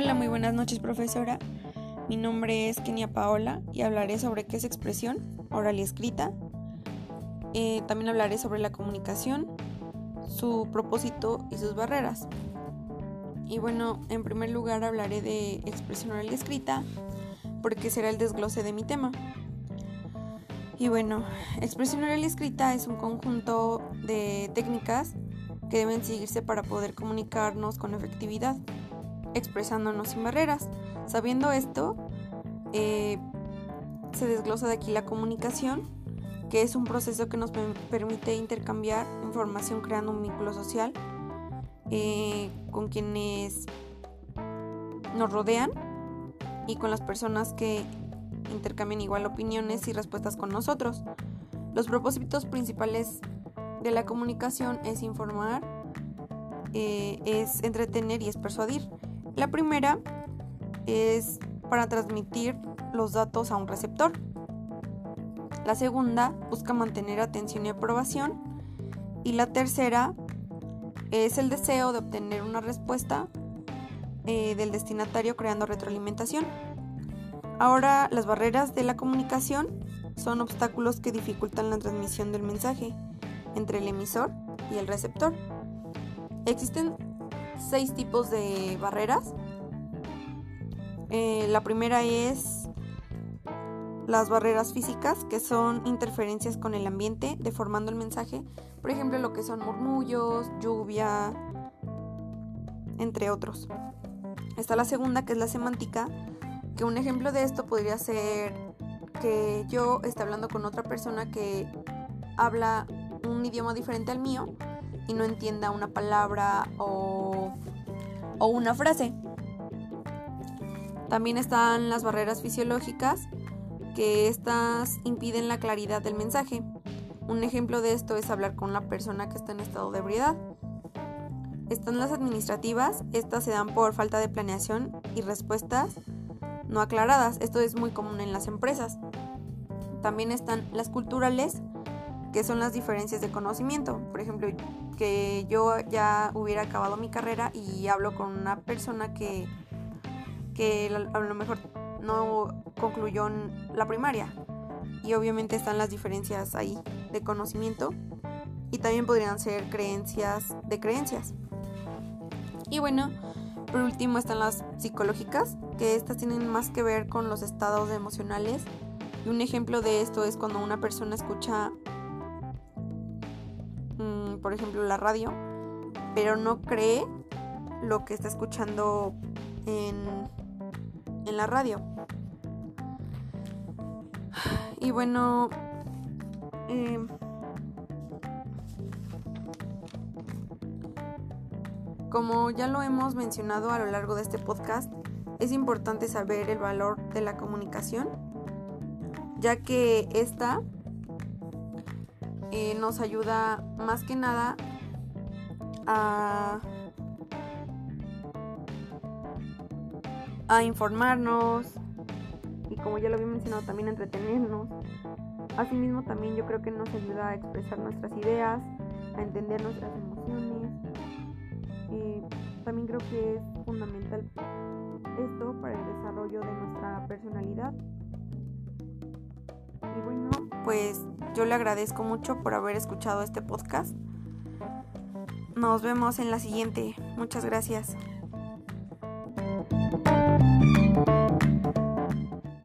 Hola, muy buenas noches profesora. Mi nombre es Kenia Paola y hablaré sobre qué es expresión oral y escrita. Eh, también hablaré sobre la comunicación, su propósito y sus barreras. Y bueno, en primer lugar hablaré de expresión oral y escrita porque será el desglose de mi tema. Y bueno, expresión oral y escrita es un conjunto de técnicas que deben seguirse para poder comunicarnos con efectividad expresándonos sin barreras. Sabiendo esto, eh, se desglosa de aquí la comunicación, que es un proceso que nos permite intercambiar información creando un vínculo social eh, con quienes nos rodean y con las personas que intercambian igual opiniones y respuestas con nosotros. Los propósitos principales de la comunicación es informar, eh, es entretener y es persuadir. La primera es para transmitir los datos a un receptor. La segunda busca mantener atención y aprobación. Y la tercera es el deseo de obtener una respuesta eh, del destinatario creando retroalimentación. Ahora, las barreras de la comunicación son obstáculos que dificultan la transmisión del mensaje entre el emisor y el receptor. Existen seis tipos de barreras. Eh, la primera es las barreras físicas, que son interferencias con el ambiente, deformando el mensaje. Por ejemplo, lo que son murmullos, lluvia, entre otros. Está la segunda, que es la semántica, que un ejemplo de esto podría ser que yo esté hablando con otra persona que habla un idioma diferente al mío y no entienda una palabra o, o una frase. También están las barreras fisiológicas, que estas impiden la claridad del mensaje. Un ejemplo de esto es hablar con la persona que está en estado de ebriedad. Están las administrativas, estas se dan por falta de planeación y respuestas no aclaradas. Esto es muy común en las empresas. También están las culturales, que son las diferencias de conocimiento. Por ejemplo, que yo ya hubiera acabado mi carrera y hablo con una persona que, que a lo mejor no concluyó la primaria. Y obviamente están las diferencias ahí de conocimiento y también podrían ser creencias de creencias. Y bueno, por último están las psicológicas, que estas tienen más que ver con los estados emocionales. Y un ejemplo de esto es cuando una persona escucha por ejemplo, la radio, pero no cree lo que está escuchando en, en la radio. Y bueno, em, como ya lo hemos mencionado a lo largo de este podcast, es importante saber el valor de la comunicación, ya que esta eh, nos ayuda más que nada a, a informarnos y como ya lo había mencionado también entretenernos. Asimismo también yo creo que nos ayuda a expresar nuestras ideas, a entender nuestras emociones. y también creo que es fundamental esto para el desarrollo de nuestra personalidad. Y bueno, pues yo le agradezco mucho por haber escuchado este podcast. Nos vemos en la siguiente. Muchas gracias.